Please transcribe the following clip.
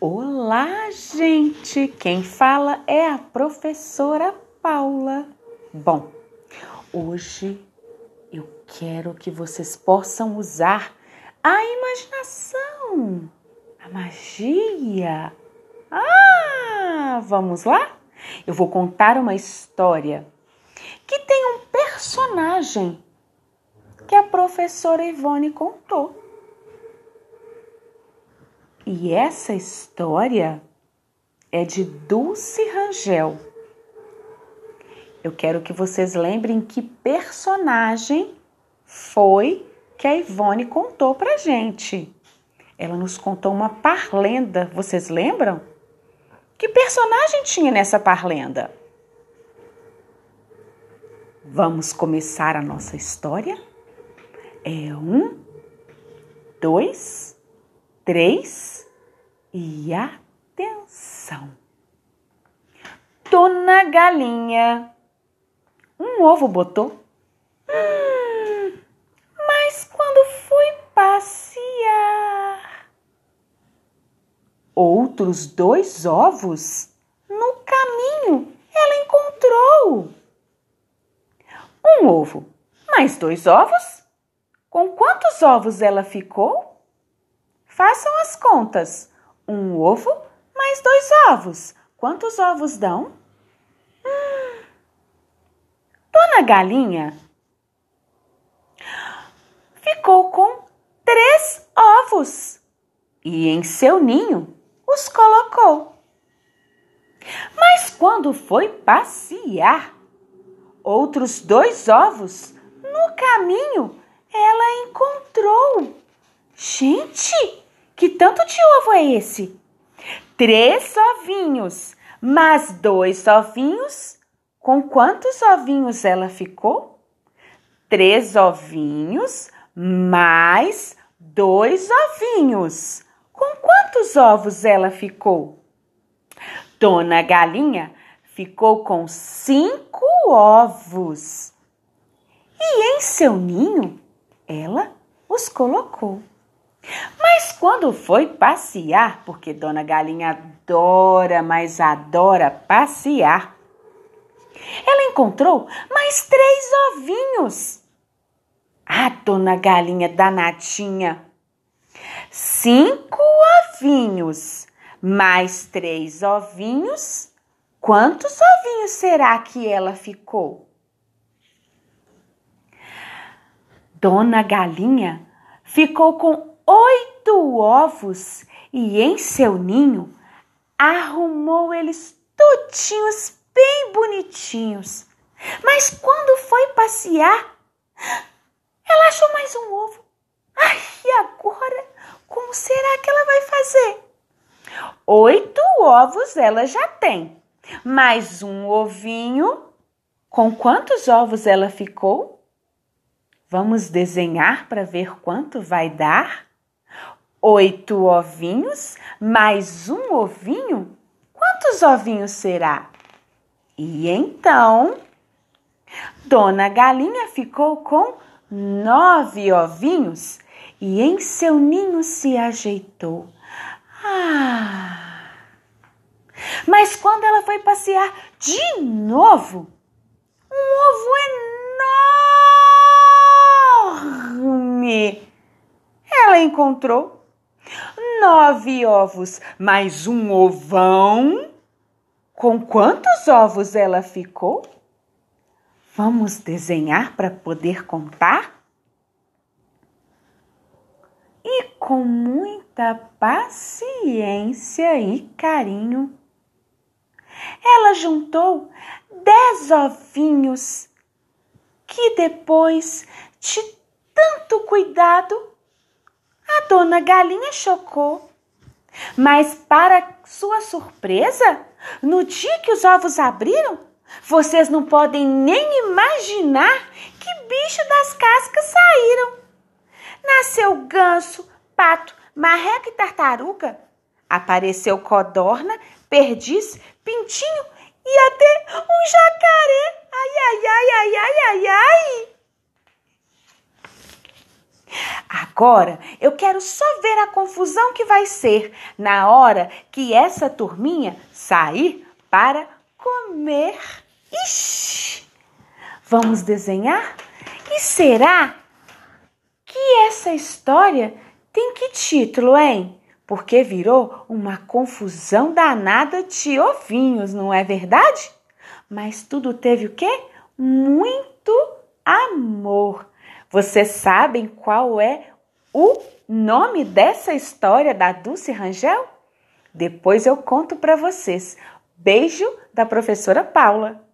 Olá, gente! Quem fala é a professora Paula. Bom, hoje eu quero que vocês possam usar a imaginação, a magia. Ah, vamos lá? Eu vou contar uma história que tem um personagem que a professora Ivone contou. E essa história é de Dulce Rangel. Eu quero que vocês lembrem que personagem foi que a Ivone contou pra gente. Ela nos contou uma parlenda, vocês lembram? Que personagem tinha nessa parlenda? Vamos começar a nossa história? É um, dois, três e atenção. Dona Galinha, um ovo botou. Hum, mas quando foi passear, outros dois ovos no caminho ela encontrou. Um ovo, mais dois ovos? Com quantos ovos ela ficou? Façam as contas. Um ovo mais dois ovos. Quantos ovos dão? Hum. Dona Galinha ficou com três ovos e em seu ninho os colocou. Mas quando foi passear, outros dois ovos no caminho ela encontrou. Gente, que tanto de ovo é esse? Três ovinhos, mas dois ovinhos. Com quantos ovinhos ela ficou? Três ovinhos, mais dois ovinhos. Com quantos ovos ela ficou? Dona Galinha ficou com cinco ovos. E em seu ninho ela os colocou. Mas quando foi passear, porque Dona Galinha adora, mas adora passear, ela encontrou mais três ovinhos. A Dona Galinha danadinha. Cinco ovinhos, mais três ovinhos. Quantos ovinhos será que ela ficou? Dona Galinha ficou com oito ovos e em seu ninho arrumou eles tudinhos bem bonitinhos. Mas quando foi passear, ela achou mais um ovo. Ai, e agora? Como será que ela vai fazer? Oito ovos ela já tem, mais um ovinho. Com quantos ovos ela ficou? Vamos desenhar para ver quanto vai dar? Oito ovinhos mais um ovinho? Quantos ovinhos será? E então, Dona Galinha ficou com nove ovinhos e em seu ninho se ajeitou. Ah! Mas quando ela foi passear de novo, um ovo enorme ela encontrou nove ovos mais um ovão. Com quantos ovos ela ficou? Vamos desenhar para poder contar? E com muita paciência e carinho, ela juntou dez ovinhos que depois de tanto cuidado a dona Galinha chocou. Mas, para sua surpresa, no dia que os ovos abriram, vocês não podem nem imaginar que bicho das cascas saíram. Nasceu ganso, pato, marreca e tartaruga. Apareceu codorna, perdiz, pintinho e até um jacaré. Ai, ai, ai, ai, ai, ai, ai. Agora eu quero só ver a confusão que vai ser na hora que essa turminha sair para comer. Ixi! Vamos desenhar? E será que essa história tem que título, hein? Porque virou uma confusão danada de ovinhos, não é verdade? Mas tudo teve o quê? Muito amor. Vocês sabem qual é o nome dessa história da Dulce Rangel? Depois eu conto para vocês. Beijo da professora Paula.